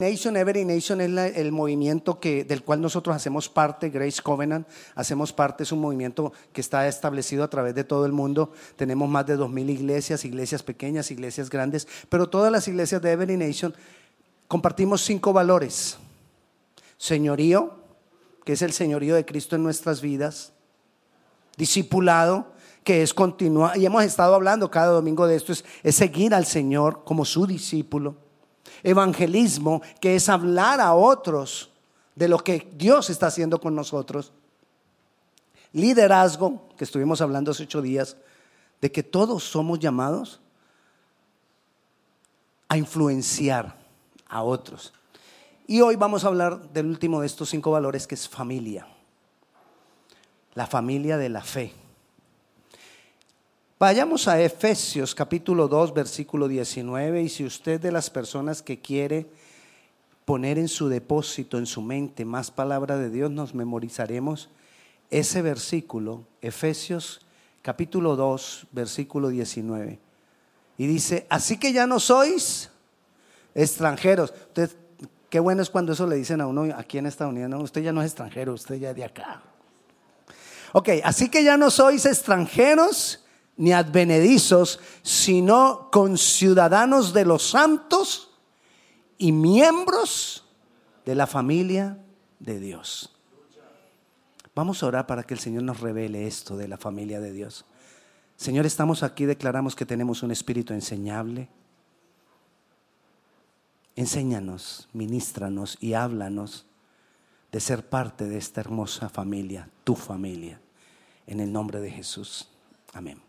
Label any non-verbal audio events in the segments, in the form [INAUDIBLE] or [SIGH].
Nation, Every Nation es el movimiento que, del cual nosotros hacemos parte, Grace Covenant, hacemos parte, es un movimiento que está establecido a través de todo el mundo. Tenemos más de dos mil iglesias, iglesias pequeñas, iglesias grandes, pero todas las iglesias de Every Nation compartimos cinco valores. Señorío, que es el señorío de Cristo en nuestras vidas. Discipulado, que es continuar, y hemos estado hablando cada domingo de esto, es, es seguir al Señor como su discípulo. Evangelismo, que es hablar a otros de lo que Dios está haciendo con nosotros. Liderazgo, que estuvimos hablando hace ocho días, de que todos somos llamados a influenciar a otros. Y hoy vamos a hablar del último de estos cinco valores, que es familia. La familia de la fe. Vayamos a Efesios capítulo 2, versículo 19, y si usted de las personas que quiere poner en su depósito, en su mente, más palabra de Dios, nos memorizaremos ese versículo, Efesios capítulo 2, versículo 19. Y dice, así que ya no sois extranjeros. Usted, qué bueno es cuando eso le dicen a uno aquí en Estados Unidos, no, usted ya no es extranjero, usted ya es de acá. Ok, así que ya no sois extranjeros ni advenedizos, sino conciudadanos de los santos y miembros de la familia de Dios. Vamos a orar para que el Señor nos revele esto de la familia de Dios. Señor, estamos aquí, declaramos que tenemos un espíritu enseñable. Enséñanos, ministranos y háblanos de ser parte de esta hermosa familia, tu familia, en el nombre de Jesús. Amén.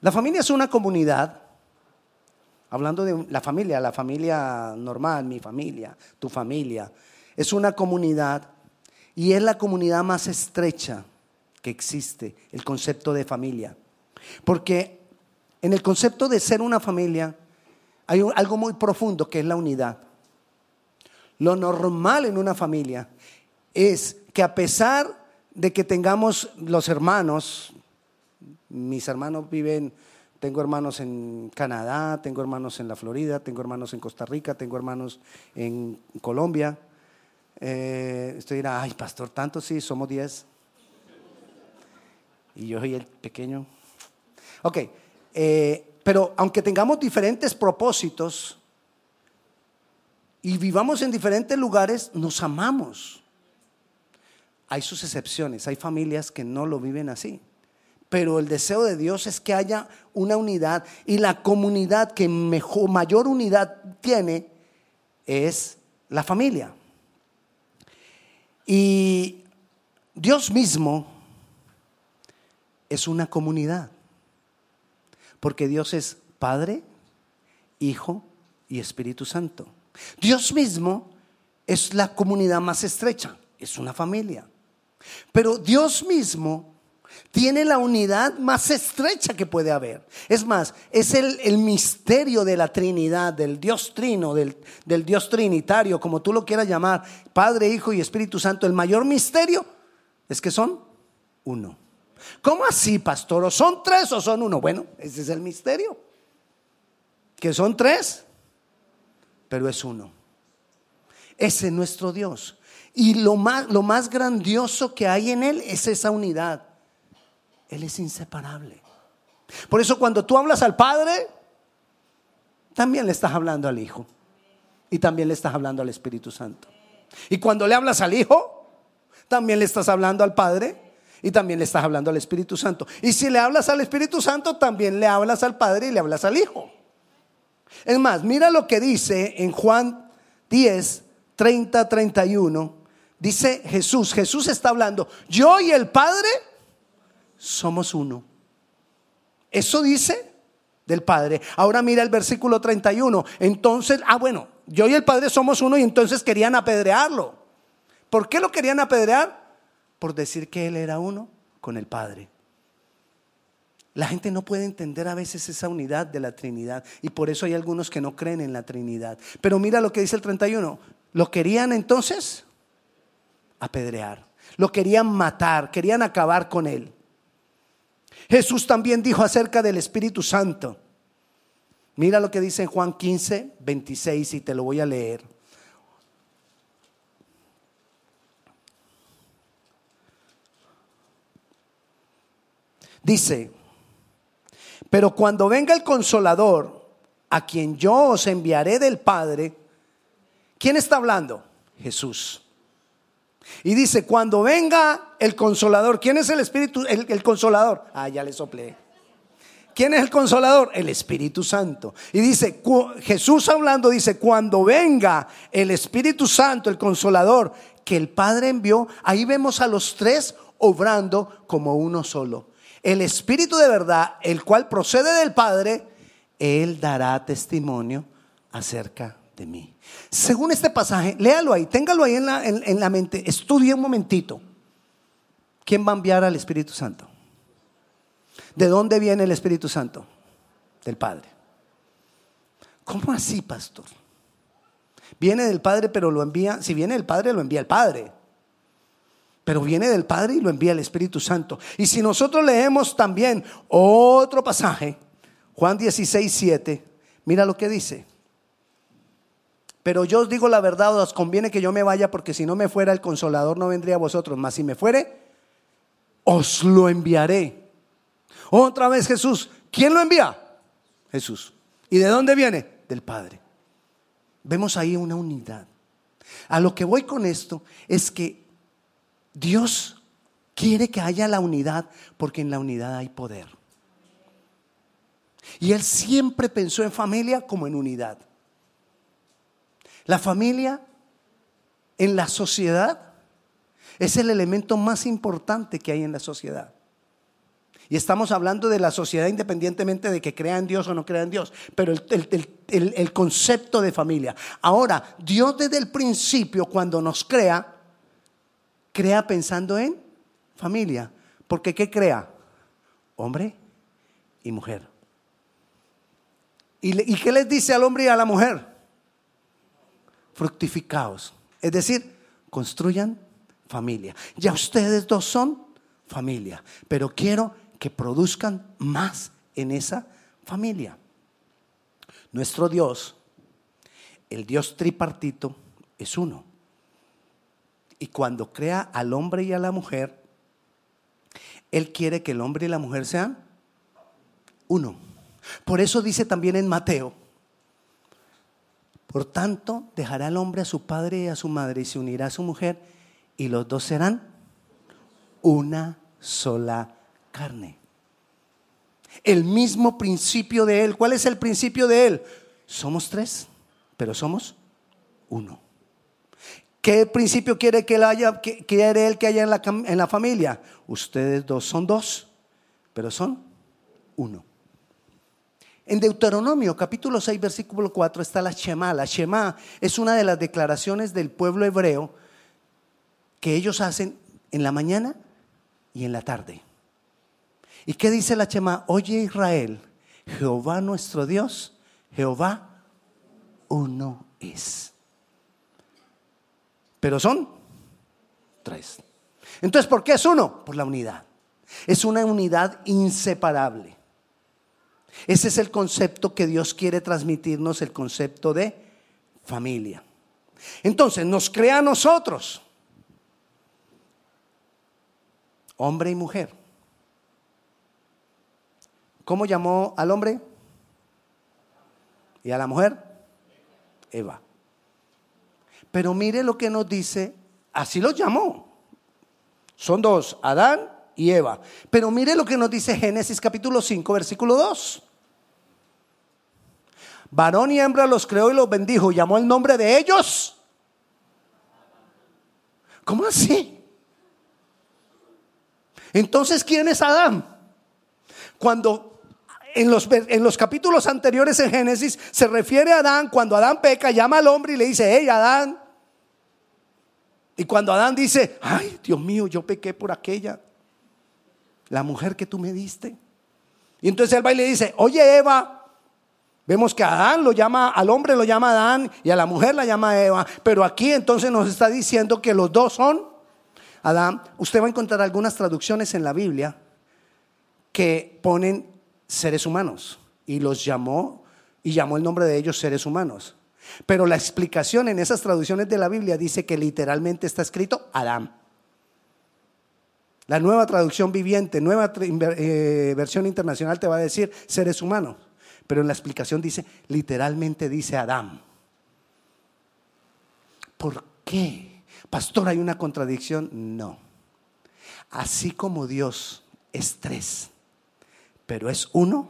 La familia es una comunidad, hablando de la familia, la familia normal, mi familia, tu familia, es una comunidad y es la comunidad más estrecha que existe, el concepto de familia. Porque en el concepto de ser una familia hay algo muy profundo que es la unidad. Lo normal en una familia es que a pesar de que tengamos los hermanos, mis hermanos viven, tengo hermanos en Canadá, tengo hermanos en la Florida, tengo hermanos en Costa Rica, tengo hermanos en Colombia. Eh, usted dirá, ay, pastor, tanto sí, somos 10. Y yo soy el pequeño. Ok, eh, pero aunque tengamos diferentes propósitos y vivamos en diferentes lugares, nos amamos. Hay sus excepciones, hay familias que no lo viven así. Pero el deseo de Dios es que haya una unidad y la comunidad que mejor, mayor unidad tiene es la familia. Y Dios mismo es una comunidad. Porque Dios es Padre, Hijo y Espíritu Santo. Dios mismo es la comunidad más estrecha, es una familia. Pero Dios mismo tiene la unidad más estrecha que puede haber. Es más, es el, el misterio de la Trinidad, del Dios Trino, del, del Dios Trinitario, como tú lo quieras llamar, Padre, Hijo y Espíritu Santo. El mayor misterio es que son uno. ¿Cómo así, pastor? ¿O son tres o son uno? Bueno, ese es el misterio. Que son tres, pero es uno. Ese es nuestro Dios. Y lo más, lo más grandioso que hay en Él es esa unidad. Él es inseparable. Por eso cuando tú hablas al Padre, también le estás hablando al Hijo. Y también le estás hablando al Espíritu Santo. Y cuando le hablas al Hijo, también le estás hablando al Padre y también le estás hablando al Espíritu Santo. Y si le hablas al Espíritu Santo, también le hablas al Padre y le hablas al Hijo. Es más, mira lo que dice en Juan 10, 30, 31. Dice Jesús, Jesús está hablando, yo y el Padre somos uno. Eso dice del Padre. Ahora mira el versículo 31. Entonces, ah, bueno, yo y el Padre somos uno y entonces querían apedrearlo. ¿Por qué lo querían apedrear? Por decir que Él era uno con el Padre. La gente no puede entender a veces esa unidad de la Trinidad y por eso hay algunos que no creen en la Trinidad. Pero mira lo que dice el 31. Lo querían entonces apedrear. Lo querían matar, querían acabar con él. Jesús también dijo acerca del Espíritu Santo. Mira lo que dice en Juan 15, 26 y te lo voy a leer. Dice, pero cuando venga el consolador, a quien yo os enviaré del Padre, ¿quién está hablando? Jesús. Y dice, cuando venga el consolador, ¿quién es el Espíritu, el, consolador? Ah, ya le soplé. ¿Quién es el consolador? El Espíritu Santo. Y dice, Jesús hablando dice, cuando venga el Espíritu Santo, el consolador, que el Padre envió, ahí vemos a los tres obrando como uno solo. El Espíritu de verdad, el cual procede del Padre, Él dará testimonio acerca de mí. Según este pasaje, léalo ahí, téngalo ahí en la, en la mente, estudie un momentito. ¿Quién va a enviar al Espíritu Santo? ¿De dónde viene el Espíritu Santo? Del Padre. ¿Cómo así, pastor? Viene del Padre, pero lo envía, si viene del Padre, lo envía el Padre pero viene del Padre y lo envía el Espíritu Santo. Y si nosotros leemos también otro pasaje, Juan 16, 7, mira lo que dice. Pero yo os digo la verdad, os conviene que yo me vaya, porque si no me fuera el consolador no vendría a vosotros, mas si me fuere, os lo enviaré. Otra vez Jesús, ¿quién lo envía? Jesús. ¿Y de dónde viene? Del Padre. Vemos ahí una unidad. A lo que voy con esto es que Dios quiere que haya la unidad porque en la unidad hay poder. Y Él siempre pensó en familia como en unidad. La familia en la sociedad es el elemento más importante que hay en la sociedad. Y estamos hablando de la sociedad independientemente de que crea en Dios o no crea en Dios, pero el, el, concepto de familia. Ahora, Dios desde el principio, cuando nos crea, crea pensando en familia. Porque ¿qué crea? Hombre y mujer. ¿Y, qué les dice al hombre y a la mujer? Fructificaos. Es decir, construyan familia. Ya ustedes dos son familia, pero quiero que produzcan más en esa familia. Nuestro Dios, el Dios tripartito, es uno. Y cuando crea al hombre y a la mujer, Él quiere que el hombre y la mujer sean uno. Por eso dice también en Mateo, por tanto dejará el hombre a su padre y a su madre y se unirá a su mujer y los dos serán una sola carne. El mismo principio de Él. ¿Cuál es el principio de Él? Somos tres, pero somos uno. ¿Qué principio quiere que él haya, quiere él que haya en la familia? Ustedes dos son dos, pero son uno. En Deuteronomio capítulo 6 versículo 4 está la Shema. La Shema es una de las declaraciones del pueblo hebreo que ellos hacen en la mañana y en la tarde. ¿Y qué dice la Shema? Oye Israel, Jehová nuestro Dios, Jehová uno es pero son tres. Entonces, ¿por qué es uno? Por la unidad. Es una unidad inseparable. Ese es el concepto que Dios quiere transmitirnos, el concepto de familia. Entonces, nos crea a nosotros, hombre y mujer. ¿Cómo llamó al hombre? ¿Y a la mujer? Eva. Pero mire lo que nos dice, así lo llamó. Son dos, Adán y Eva. Pero mire lo que nos dice Génesis capítulo 5, versículo 2. Varón y hembra los creó y los bendijo. Llamó el nombre de ellos. ¿Cómo así? Entonces, ¿quién es Adán? Cuando en los, en los, capítulos anteriores en Génesis se refiere a Adán, cuando Adán peca, llama al hombre y le dice, hey Adán, y cuando Adán dice, ay, Dios mío, yo pequé por aquella, la mujer que tú me diste. Y entonces él va y le dice, oye Eva, vemos que Adán lo llama, al hombre lo llama Adán y a la mujer la llama Eva, pero aquí entonces nos está diciendo que los dos son Adán. Usted va a encontrar algunas traducciones en la Biblia que ponen seres humanos y los llamó y llamó el nombre de ellos seres humanos. Pero la explicación en esas traducciones de la Biblia dice que literalmente está escrito Adán. La nueva traducción viviente, nueva eh, versión internacional te va a decir seres humanos. Pero en la explicación dice, literalmente dice Adán. ¿Por qué? Pastor, ¿hay una contradicción? No. Así como Dios es tres, pero es uno,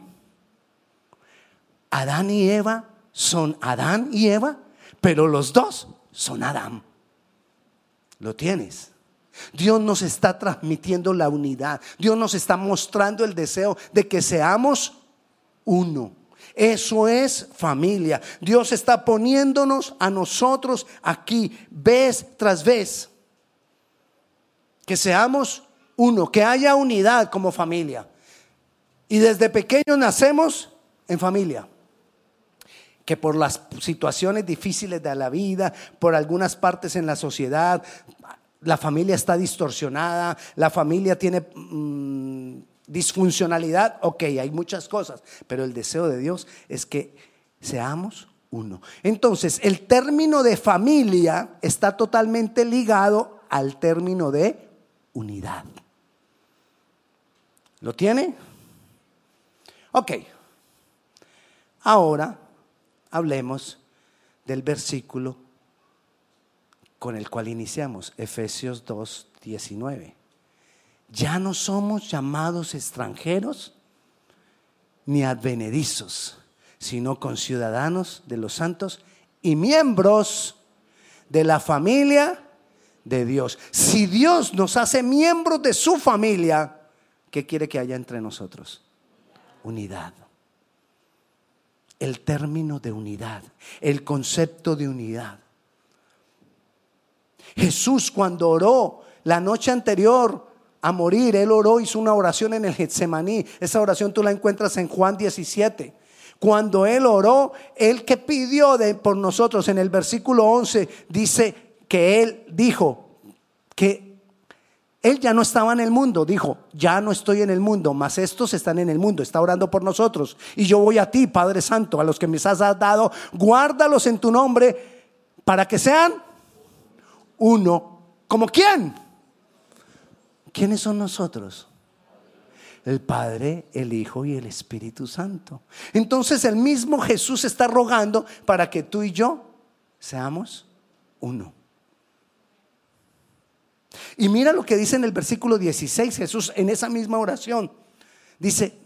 Adán y Eva son Adán y Eva, pero los dos son Adán. Lo tienes. Dios nos está transmitiendo la unidad. Dios nos está mostrando el deseo de que seamos uno. Eso es familia. Dios está poniéndonos a nosotros aquí, vez tras vez. Que seamos uno, que haya unidad como familia. Y desde pequeños nacemos en familia que por las situaciones difíciles de la vida, por algunas partes en la sociedad, la familia está distorsionada, la familia tiene mm, disfuncionalidad, ok, hay muchas cosas, pero el deseo de Dios es que seamos uno. Entonces, el término de familia está totalmente ligado al término de unidad. ¿Lo tiene? Ok. Ahora hablemos del versículo con el cual iniciamos, Efesios 2, 19. Ya no somos llamados extranjeros ni advenedizos, sino conciudadanos de los santos y miembros de la familia de Dios. Si Dios nos hace miembros de su familia, ¿qué quiere que haya entre nosotros? Unidad el término de unidad, el concepto de unidad. Jesús cuando oró la noche anterior a morir, él oró, hizo una oración en el Getsemaní. Esa oración tú la encuentras en Juan 17. Cuando él oró, él que pidió de, por nosotros en el versículo 11 dice que él dijo que él ya no estaba en el mundo, dijo, ya no estoy en el mundo, mas estos están en el mundo, está orando por nosotros. Y yo voy a ti, Padre Santo, a los que me has dado, guárdalos en tu nombre para que sean uno. ¿Como quién? ¿Quiénes son nosotros? El Padre, el Hijo y el Espíritu Santo. Entonces el mismo Jesús está rogando para que tú y yo seamos uno. Y mira lo que dice en el versículo 16 Jesús en esa misma oración. Dice,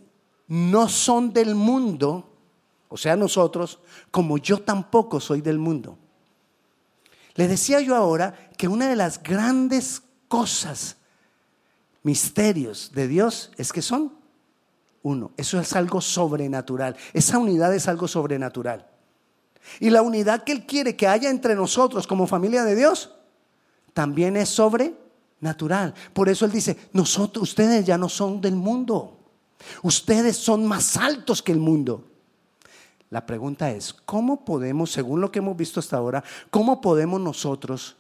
no son del mundo, o sea, nosotros, como yo tampoco soy del mundo. Le decía yo ahora que una de las grandes cosas, misterios de Dios, es que son uno. Eso es algo sobrenatural. Esa unidad es algo sobrenatural. Y la unidad que Él quiere que haya entre nosotros como familia de Dios, también es sobrenatural natural. Por eso Él dice, nosotros, ustedes ya no son del mundo. Ustedes son más altos que el mundo. La pregunta es, ¿cómo podemos, según lo que hemos visto hasta ahora, cómo podemos nosotros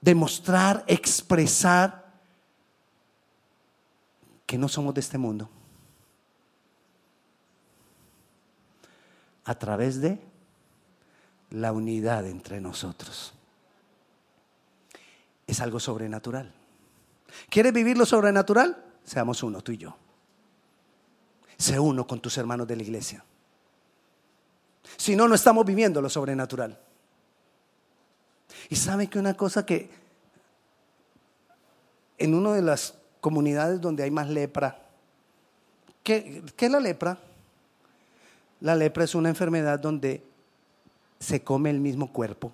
demostrar, expresar que no somos de este mundo? A través de la unidad entre nosotros es algo sobrenatural. ¿Quieres vivir lo sobrenatural? Seamos uno, tú y yo. Sé uno con tus hermanos de la iglesia. Si no, no estamos viviendo lo sobrenatural. Y sabe que una cosa que en una de las comunidades donde hay más lepra, ¿qué, ¿qué es la lepra? La lepra es una enfermedad donde se come el mismo cuerpo.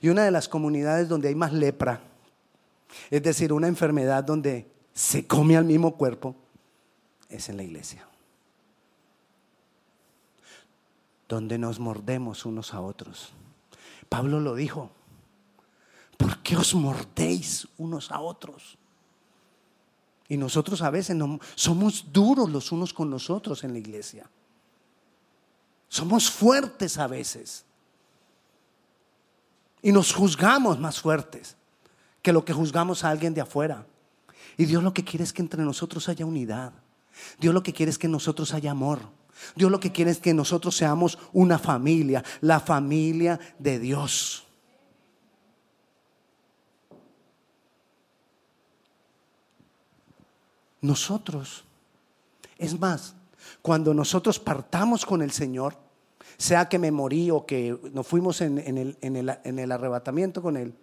Y una de las comunidades donde hay más lepra, es decir, una enfermedad donde se come al mismo cuerpo, es en la iglesia. Donde nos mordemos unos a otros. Pablo lo dijo. ¿Por qué os mordéis unos a otros? Y nosotros a veces somos duros los unos con los otros en la iglesia. Somos fuertes a veces. Y nos juzgamos más fuertes que lo que juzgamos a alguien de afuera. Y Dios lo que quiere es que entre nosotros haya unidad. Dios lo que quiere es que nosotros haya amor. Dios lo que quiere es que nosotros seamos una familia, la familia de Dios. Nosotros, es más, cuando nosotros partamos con el Señor, sea que me morí o que nos fuimos en, el, en el arrebatamiento con Él,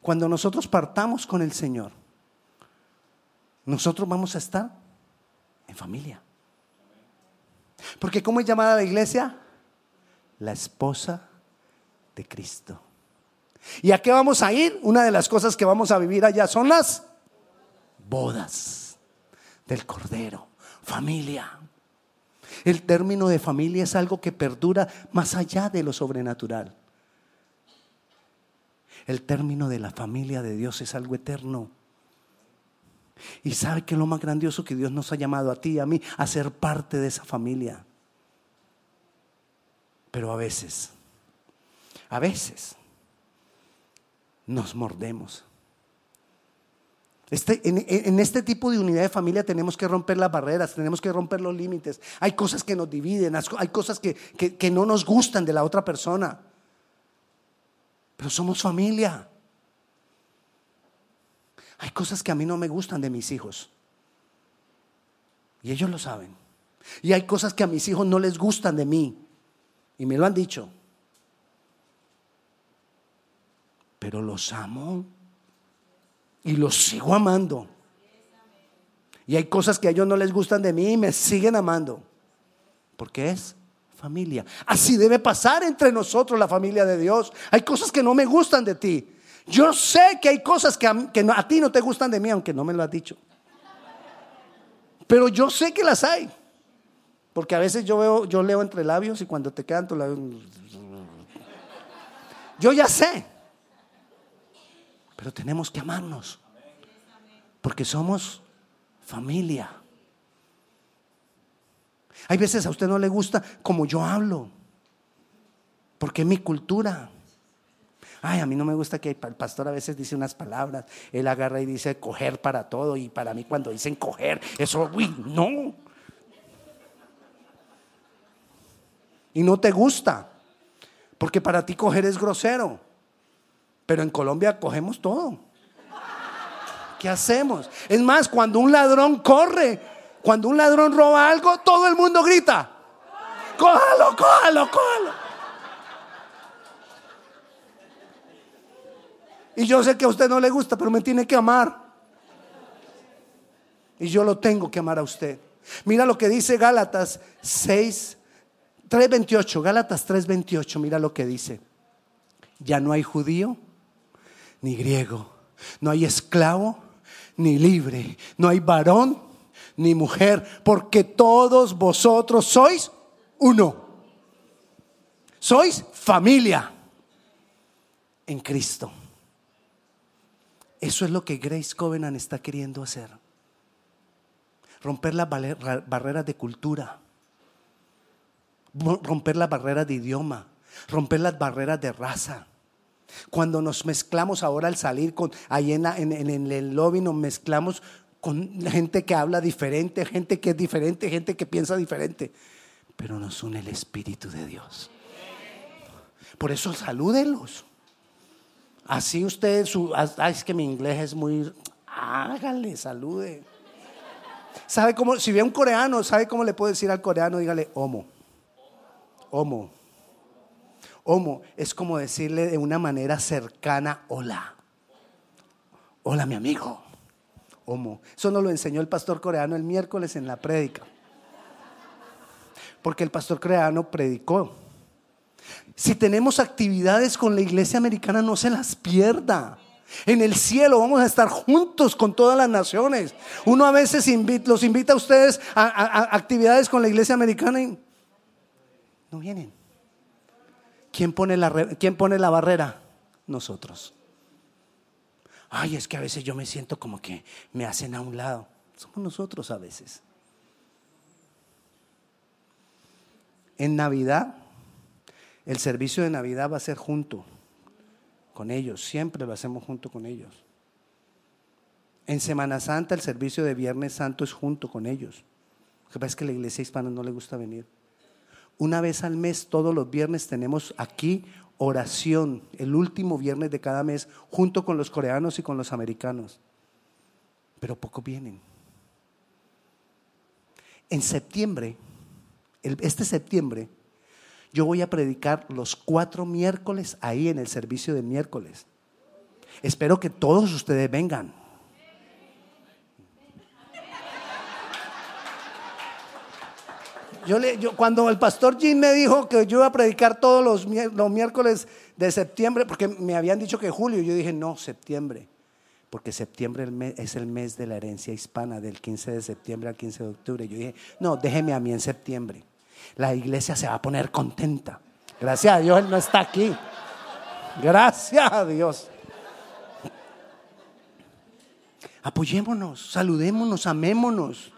cuando nosotros partamos con el Señor, nosotros vamos a estar en familia. Porque ¿cómo es llamada la iglesia? La esposa de Cristo. ¿Y a qué vamos a ir? Una de las cosas que vamos a vivir allá son las bodas del Cordero, familia. El término de familia es algo que perdura más allá de lo sobrenatural. El término de la familia de Dios es algo eterno. Y sabe que lo más grandioso que Dios nos ha llamado a ti y a mí a ser parte de esa familia. Pero a veces, a veces nos mordemos. Este, en, este tipo de unidad de familia tenemos que romper las barreras, tenemos que romper los límites. Hay cosas que nos dividen, hay cosas que, que no nos gustan de la otra persona. Pero somos familia. Hay cosas que a mí no me gustan de mis hijos. Y ellos lo saben. Y hay cosas que a mis hijos no les gustan de mí. Y me lo han dicho. Pero los amo. Y los sigo amando. Y hay cosas que a ellos no les gustan de mí y me siguen amando. Porque es familia. Así debe pasar entre nosotros la familia de Dios. Hay cosas que no me gustan de ti. Yo sé que hay cosas que a, ti no te gustan de mí, aunque no me lo has dicho. Pero yo sé que las hay. Porque a veces yo veo, yo leo entre labios y cuando te quedan tu labios. Yo ya sé. Pero tenemos que amarnos. Porque somos familia. Hay veces a usted no le gusta como yo hablo. Porque es mi cultura. Ay, a mí no me gusta que el pastor a veces dice unas palabras, él agarra y dice coger para todo y para mí cuando dicen coger, eso, uy, no. Y no te gusta, porque para ti coger es grosero, pero en Colombia cogemos todo. ¿Qué hacemos? Es más, cuando un ladrón corre, cuando un ladrón roba algo, todo el mundo grita, cójalo, cójalo, cójalo. Y yo sé que a usted no le gusta, pero me tiene que amar. Y yo lo tengo que amar a usted. Mira lo que dice Gálatas 6, 3.28. Gálatas 3.28, mira lo que dice. Ya no hay judío ni griego. No hay esclavo ni libre. No hay varón ni mujer. Porque todos vosotros sois uno. Sois familia en Cristo. Eso es lo que Grace Covenant está queriendo hacer. Romper las barreras de cultura, romper las barreras de idioma, romper las barreras de raza. Cuando nos mezclamos ahora al salir con, ahí en, en el lobby, nos mezclamos con gente que habla diferente, gente que es diferente, gente que piensa diferente. Pero nos une el Espíritu de Dios. Por eso salúdenlos. Así usted, su, es que mi inglés es muy, hágale, salude. ¿Sabe cómo? Si ve a un coreano, ¿sabe cómo le puede decir al coreano? Dígale, homo. Homo. Homo es como decirle de una manera cercana, hola. Hola, mi amigo. Homo. Eso nos lo enseñó el pastor coreano el miércoles en la prédica. Porque el pastor coreano predicó si tenemos actividades con la iglesia americana, no se las pierda. En el cielo vamos a estar juntos con todas las naciones. Uno a veces los invita a ustedes a, actividades con la iglesia americana y no vienen. ¿Quién pone, la, ¿Quién pone la barrera? Nosotros. Ay, es que a veces yo me siento como que me hacen a un lado. Somos nosotros a veces. En Navidad el servicio de Navidad va a ser junto con ellos, siempre lo hacemos junto con ellos. En Semana Santa el servicio de Viernes Santo es junto con ellos. Lo que pasa es que la iglesia hispana no le gusta venir. Una vez al mes, todos los viernes, tenemos aquí oración, el último viernes de cada mes, junto con los coreanos y con los americanos. Pero poco vienen. En septiembre, este septiembre, yo voy a predicar los cuatro miércoles ahí en el servicio de miércoles. Espero que todos ustedes vengan. Cuando el pastor Jim me dijo que yo iba a predicar todos los, los miércoles de septiembre, porque me habían dicho que julio, yo dije, no, septiembre, porque septiembre es el mes de la herencia hispana, del 15 de septiembre al 15 de octubre. Yo dije, no, déjeme a mí en septiembre. La iglesia se va a poner contenta. Gracias a Dios, Él no está aquí. Gracias a Dios. Apoyémonos, saludémonos, amémonos.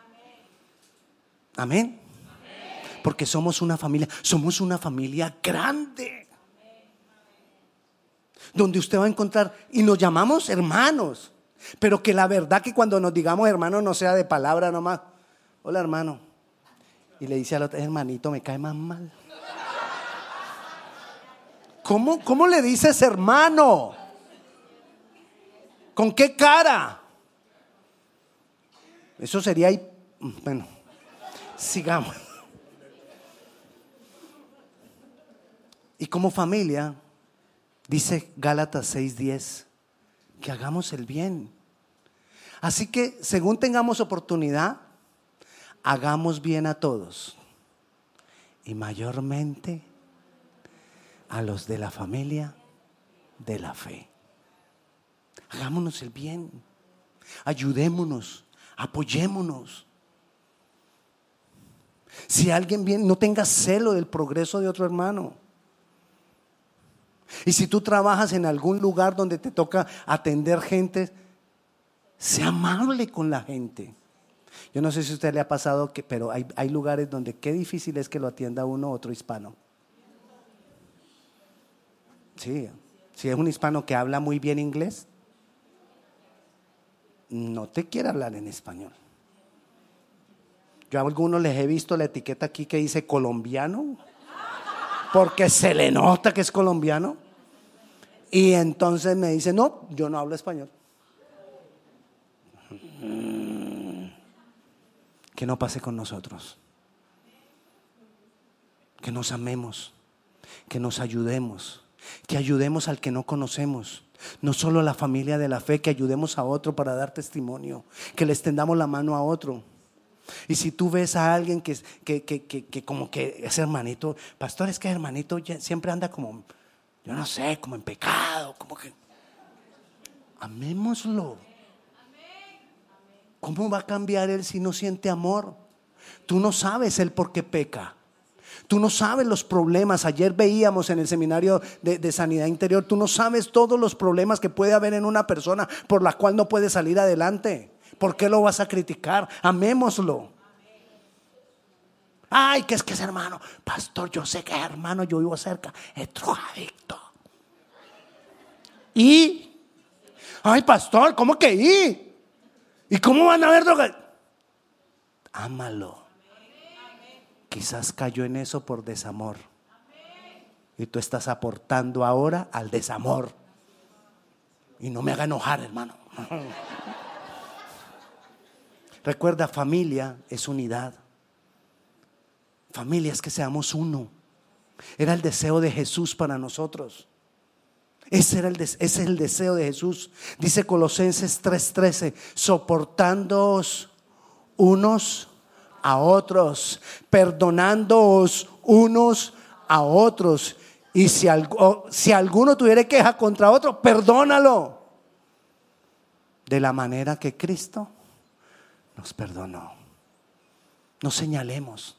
Amén porque somos una familia, somos una familia grande. Donde usted va a encontrar, y nos llamamos hermanos, pero que la verdad que cuando nos digamos hermanos no sea de palabra nomás. Hola hermano. Y le dice al otro, hermanito, me cae más mal. ¿Cómo, cómo le dices hermano? ¿Con qué cara? Eso sería, bueno, sigamos. Y como familia, dice Gálatas 6:10, que hagamos el bien. Así que según tengamos oportunidad, hagamos bien a todos. Y mayormente a los de la familia de la fe. Hagámonos el bien. Ayudémonos. Apoyémonos. Si alguien bien, no tenga celo del progreso de otro hermano. Y si tú trabajas en algún lugar donde te toca atender gente, sea amable con la gente. Yo no sé si a usted le ha pasado, que, pero hay, hay lugares donde qué difícil es que lo atienda uno otro hispano. Sí, si es un hispano que habla muy bien inglés, no te quiere hablar en español. Yo a algunos les he visto la etiqueta aquí que dice colombiano, porque se le nota que es colombiano. Y entonces me dice, no, yo no hablo español. Que no pase con nosotros. Que nos amemos. Que nos ayudemos. Que ayudemos al que no conocemos. No solo a la familia de la fe, que ayudemos a otro para dar testimonio. Que le extendamos la mano a otro. Y si tú ves a alguien que, que, que, que como que es hermanito, pastor, es que hermanito siempre anda como yo no sé, como en pecado, como que... Amémoslo. ¿Cómo va a cambiar él si no siente amor? Tú no sabes el por qué peca. Tú no sabes los problemas. Ayer veíamos en el seminario de, sanidad interior, tú no sabes todos los problemas que puede haber en una persona por la cual no puede salir adelante. ¿Por qué lo vas a criticar? Amémoslo. Ay, que es que es hermano. Pastor, yo sé que es hermano, yo vivo cerca. Es drogadicto. ¿Y? Ay, pastor, ¿cómo que y? ¿Y cómo van a ver droga? Ámalo. Quizás cayó en eso por desamor. Y tú estás aportando ahora al desamor. Y no me haga enojar, hermano. [LAUGHS] Recuerda, familia es unidad. Familia es que seamos uno. Era el deseo de Jesús para nosotros. Ese, era el, es el deseo de Jesús. Dice Colosenses 3:13, soportándoos unos a otros, perdonándoos unos a otros. Y si, si alguno tuviera queja contra otro, perdónalo. De la manera que Cristo nos perdonó. No señalemos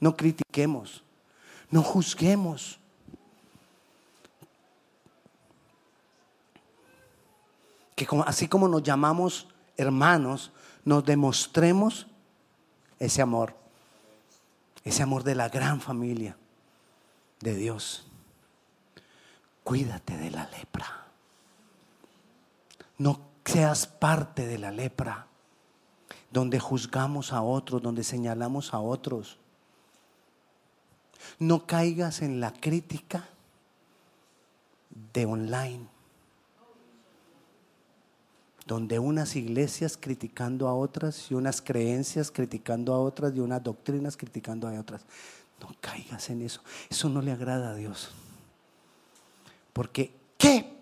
no critiquemos, no juzguemos. Que así como nos llamamos hermanos, nos demostremos ese amor, ese amor de la gran familia de Dios. Cuídate de la lepra. No seas parte de la lepra. donde juzgamos a otros, donde señalamos a otros. No caigas en la crítica de online, donde unas iglesias criticando a otras y unas creencias criticando a otras y unas doctrinas criticando a otras. No caigas en eso. Eso no le agrada a Dios. Porque, ¿qué?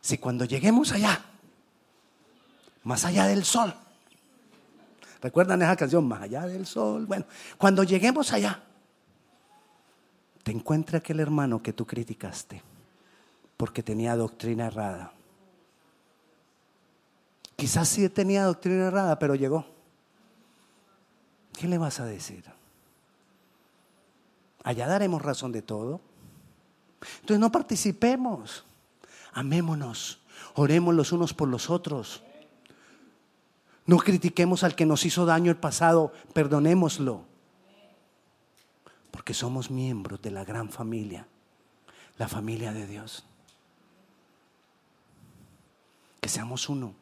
Si cuando lleguemos allá, más allá del sol, ¿recuerdan esa canción? Más allá del sol. Bueno, cuando lleguemos allá, te encuentra aquel hermano que tú criticaste porque tenía doctrina errada. Quizás sí tenía doctrina errada, pero llegó. ¿Qué le vas a decir? Allá daremos razón de todo. Entonces no participemos. Amémonos. Oremos los unos por los otros. No critiquemos al que nos hizo daño el pasado. Perdonémoslo. Porque somos miembros de la gran familia. La familia de Dios. Que seamos uno.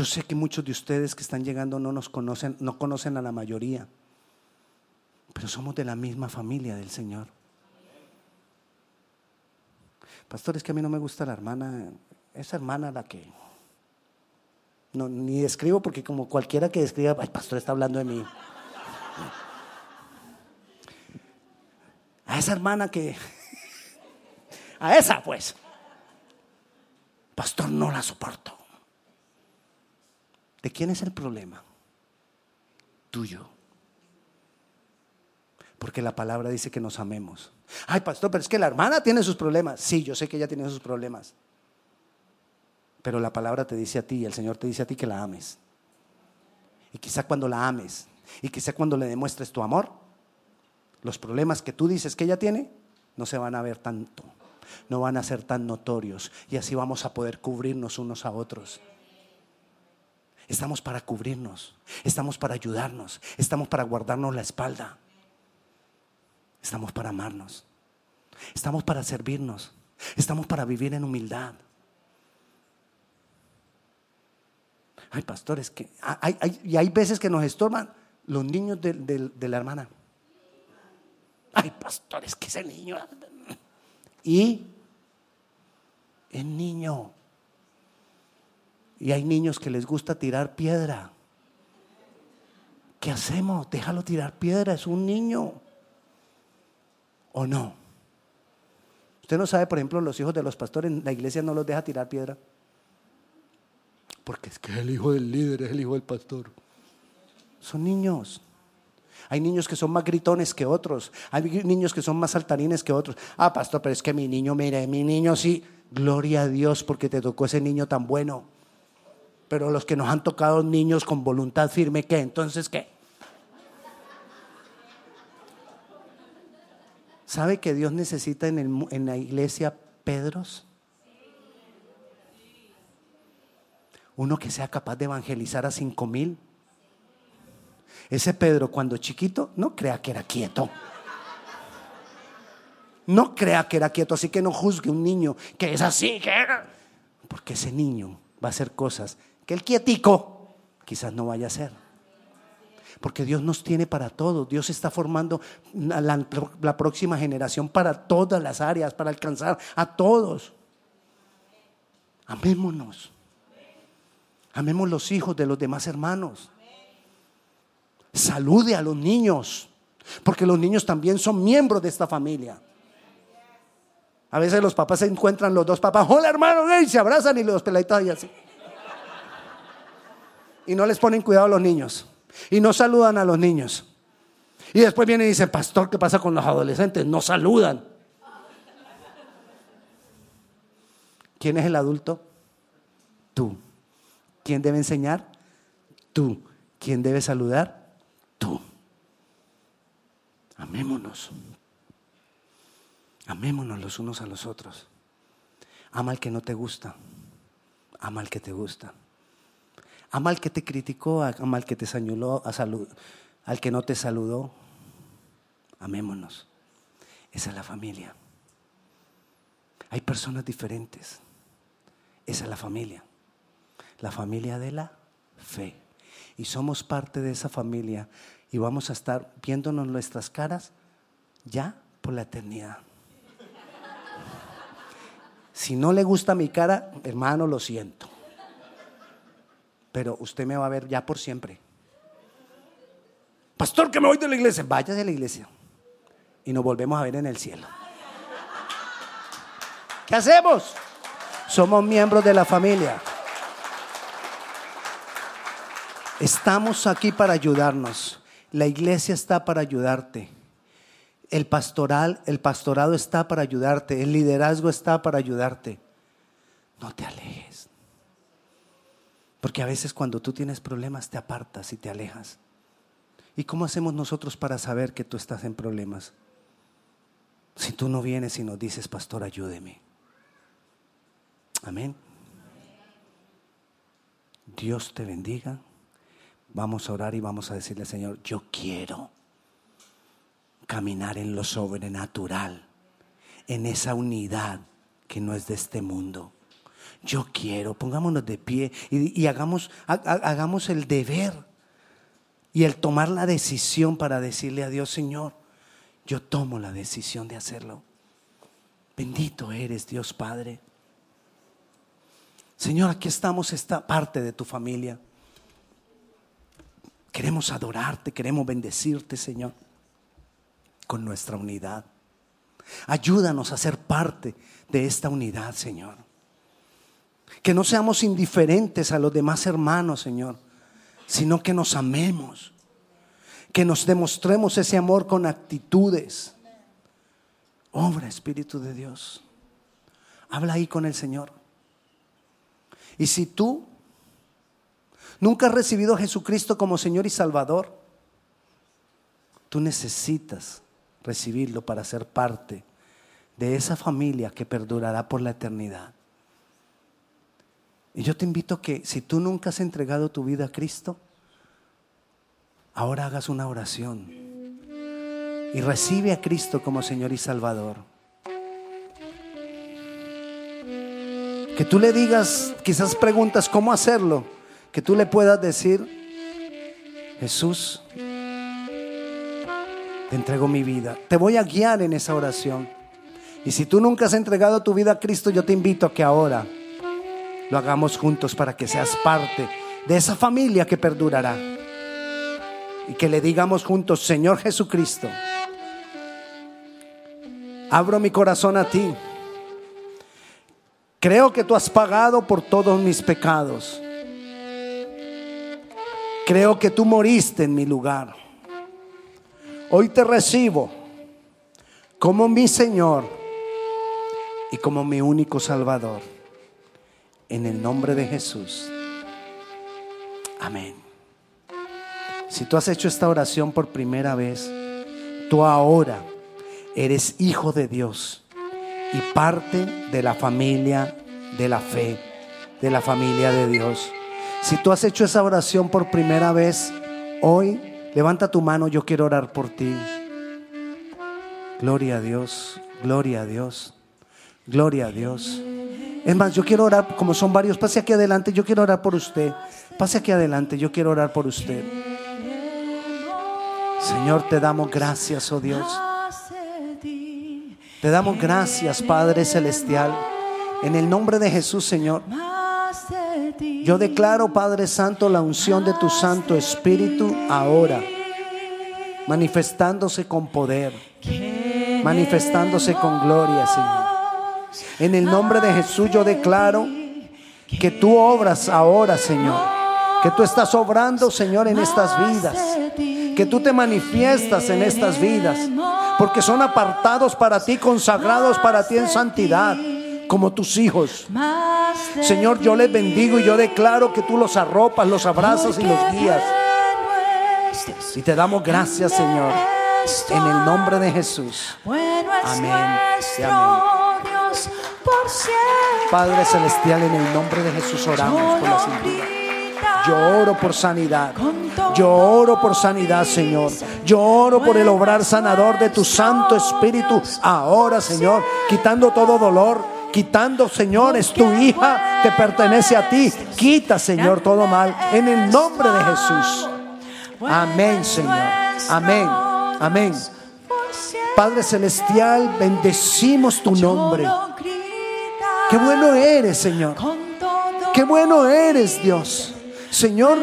Yo sé que muchos de ustedes que están llegando no nos conocen, no conocen a la mayoría pero somos de la misma familia del Señor. Pastor, es que a mí no me gusta la hermana, esa hermana la que... No, ni escribo porque como cualquiera que escriba, ay, pastor está hablando de mí. A esa hermana que... [LAUGHS] A esa pues. Pastor, no la soporto. ¿De quién es el problema? Tuyo. Porque la palabra dice que nos amemos. Ay, pastor, pero es que la hermana tiene sus problemas. Sí, yo sé que ella tiene sus problemas. Pero la palabra te dice a ti, el Señor te dice a ti que la ames. Y quizá cuando la ames, y quizá cuando le demuestres tu amor, los problemas que tú dices que ella tiene no se van a ver tanto, no van a ser tan notorios. Y así vamos a poder cubrirnos unos a otros. Estamos para cubrirnos, estamos para ayudarnos, estamos para guardarnos la espalda. Estamos para amarnos. Estamos para servirnos. Estamos para vivir en humildad. Hay pastores que... Hay, y hay veces que nos estorban los niños de, de la hermana. Hay pastores que ese niño... Y el niño. Y hay niños que les gusta tirar piedra. ¿Qué hacemos? Déjalo tirar piedra, es un niño o no? Usted no sabe, por ejemplo, los hijos de los pastores, la iglesia no los deja tirar piedra. Porque es que el hijo del líder es el hijo del pastor. Son niños. Hay niños que son más gritones que otros. Hay niños que son más saltarines que otros. Ah, pastor, pero es que mi niño, mire, mi niño sí. Gloria a Dios porque te tocó ese niño tan bueno. Pero los que nos han tocado niños con voluntad firme, ¿qué? Entonces, ¿qué? ¿Sabe que Dios necesita en, la iglesia Pedros? Uno que sea capaz de evangelizar a cinco mil. Ese Pedro cuando chiquito no crea que era quieto. No crea que era quieto, así que no juzgue un niño que es así, que porque ese niño va a hacer cosas que el quietico quizás no vaya a hacer. Porque Dios nos tiene para todos. Dios está formando la, próxima generación para todas las áreas, para alcanzar a todos. Amémonos. Amemos los hijos de los demás hermanos. Salude a los niños, porque los niños también son miembros de esta familia. A veces los papás se encuentran los dos papás, hola hermano, y se abrazan y los peladitos y así. Y no les ponen cuidado a los niños. Y no saludan a los niños. Y después viene y dice, pastor, ¿qué pasa con los adolescentes? No saludan. ¿Quién es el adulto? Tú. ¿Quién debe enseñar? Tú. ¿Quién debe saludar? Tú. Amémonos. Amémonos los unos a los otros. Ama al que no te gusta. Ama al que te gusta. Ama al que te criticó, ama al que te señaló, al que no te saludó. Amémonos. Esa es la familia. Hay personas diferentes. Esa es la familia. la familia de la fe. Y somos parte de esa familia y vamos a estar viéndonos nuestras caras ya por la eternidad. Si no le gusta mi cara, hermano, lo siento. Pero usted me va a ver ya por siempre. Pastor, que me voy de la iglesia. Váyase de la iglesia. Y nos volvemos a ver en el cielo. ¿Qué hacemos? Somos miembros de la familia. Estamos aquí para ayudarnos. La iglesia está para ayudarte. El pastoral, el pastorado está para ayudarte. El liderazgo está para ayudarte. No te alejes. Porque a veces cuando tú tienes problemas te apartas y te alejas. ¿Y cómo hacemos nosotros para saber que tú estás en problemas? Si tú no vienes y nos dices, pastor, ayúdeme. Amén. Dios te bendiga. Vamos a orar y vamos a decirle, Señor, yo quiero caminar en lo sobrenatural, en esa unidad que no es de este mundo. Yo quiero, pongámonos de pie y, hagamos, hagamos el deber y el tomar la decisión para decirle a Dios, Señor, yo tomo la decisión de hacerlo. Bendito eres, Dios Padre. Señor, aquí estamos esta parte de tu familia. Queremos adorarte, queremos bendecirte, Señor, con nuestra unidad. Ayúdanos a ser parte de esta unidad, Señor. Que no seamos indiferentes a los demás hermanos, Señor, sino que nos amemos. Que nos demostremos ese amor con actitudes. Obra, Espíritu de Dios. Habla ahí con el Señor. Y si tú nunca has recibido a Jesucristo como Señor y Salvador, tú necesitas recibirlo para ser parte de esa familia que perdurará por la eternidad. Y yo te invito que si tú nunca has entregado tu vida a Cristo, ahora hagas una oración y recibe a Cristo como Señor y Salvador. Que tú le digas, quizás preguntas cómo hacerlo, que tú le puedas decir, Jesús, te entrego mi vida. Te voy a guiar en esa oración. Y si tú nunca has entregado tu vida a Cristo, yo te invito a que ahora lo hagamos juntos para que seas parte de esa familia que perdurará. Y que le digamos juntos, Señor Jesucristo, abro mi corazón a ti. Creo que tú has pagado por todos mis pecados. Creo que tú moriste en mi lugar. Hoy te recibo como mi Señor y como mi único Salvador. En el nombre de Jesús. Amén. Si tú has hecho esta oración por primera vez, tú ahora eres hijo de Dios y parte de la familia de la fe, de la familia de Dios. Si tú has hecho esa oración por primera vez, hoy levanta tu mano, yo quiero orar por ti. Gloria a Dios, gloria a Dios, gloria a Dios. Es más, yo quiero orar, como son varios, pase aquí adelante, yo quiero orar por usted. Pase aquí adelante, yo quiero orar por usted. Señor, te damos gracias, oh Dios. Te damos gracias, Padre Celestial. En el nombre de Jesús, Señor. Yo declaro, Padre Santo, la unción de tu Santo Espíritu ahora, manifestándose con poder, manifestándose con gloria, Señor. En el nombre de Jesús yo declaro que tú obras ahora, Señor. Que tú estás obrando, Señor, en estas vidas. Que tú te manifiestas en estas vidas. Porque son apartados para ti, consagrados para ti en santidad, como tus hijos. Señor, yo les bendigo y yo declaro que tú los arropas, los abrazas y los guías. Y te damos gracias, Señor, en el nombre de Jesús. Amén. amén. Padre Celestial, en el nombre de Jesús oramos por la cintura. Yo oro por sanidad. Yo oro por sanidad, Señor. Yo oro por el obrar sanador de tu Santo Espíritu ahora, Señor, quitando todo dolor, quitando, Señor, es tu hija, te pertenece a ti. Quita, Señor, todo mal en el nombre de Jesús. Amén, Señor. Amén. Amén. Padre Celestial, bendecimos tu nombre. Qué bueno eres, Señor. Qué bueno eres, Dios. Señor,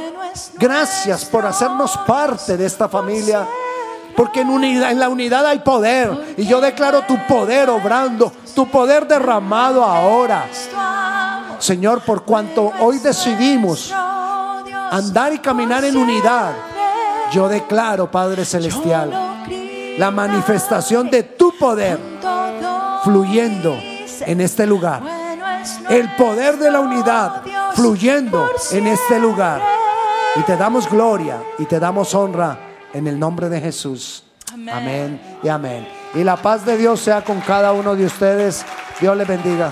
gracias por hacernos parte de esta familia. Porque en, unidad, en la unidad hay poder. Y yo declaro tu poder obrando, tu poder derramado ahora. Señor, por cuanto hoy decidimos andar y caminar en unidad, yo declaro, Padre Celestial, la manifestación de tu poder fluyendo en este lugar. El poder de la unidad fluyendo en este lugar. Y te damos gloria y te damos honra en el nombre de Jesús. Amén, y amén. Y la paz de Dios sea con cada uno de ustedes. Dios les bendiga.